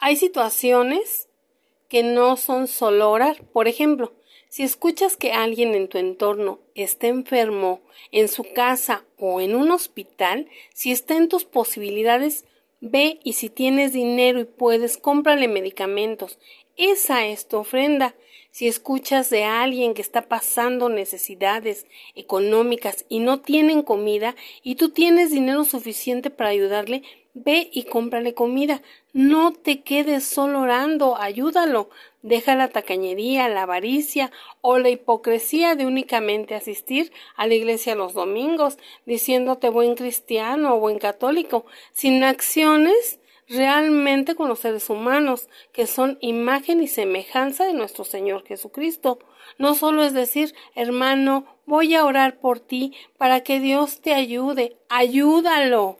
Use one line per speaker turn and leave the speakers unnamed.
Hay situaciones que no son solo orar. Por ejemplo, si escuchas que alguien en tu entorno está enfermo, en su casa o en un hospital, si está en tus posibilidades, ve y si tienes dinero y puedes, cómprale medicamentos. Esa es tu ofrenda. Si escuchas de alguien que está pasando necesidades económicas y no tienen comida y tú tienes dinero suficiente para ayudarle, ve y cómprale comida. No te quedes solo orando, ayúdalo. Deja la tacañería, la avaricia o la hipocresía de únicamente asistir a la iglesia los domingos, diciéndote buen cristiano o buen católico, sin acciones realmente con los seres humanos, que son imagen y semejanza de nuestro Señor Jesucristo. No solo es decir, hermano, voy a orar por ti para que Dios te ayude, ayúdalo.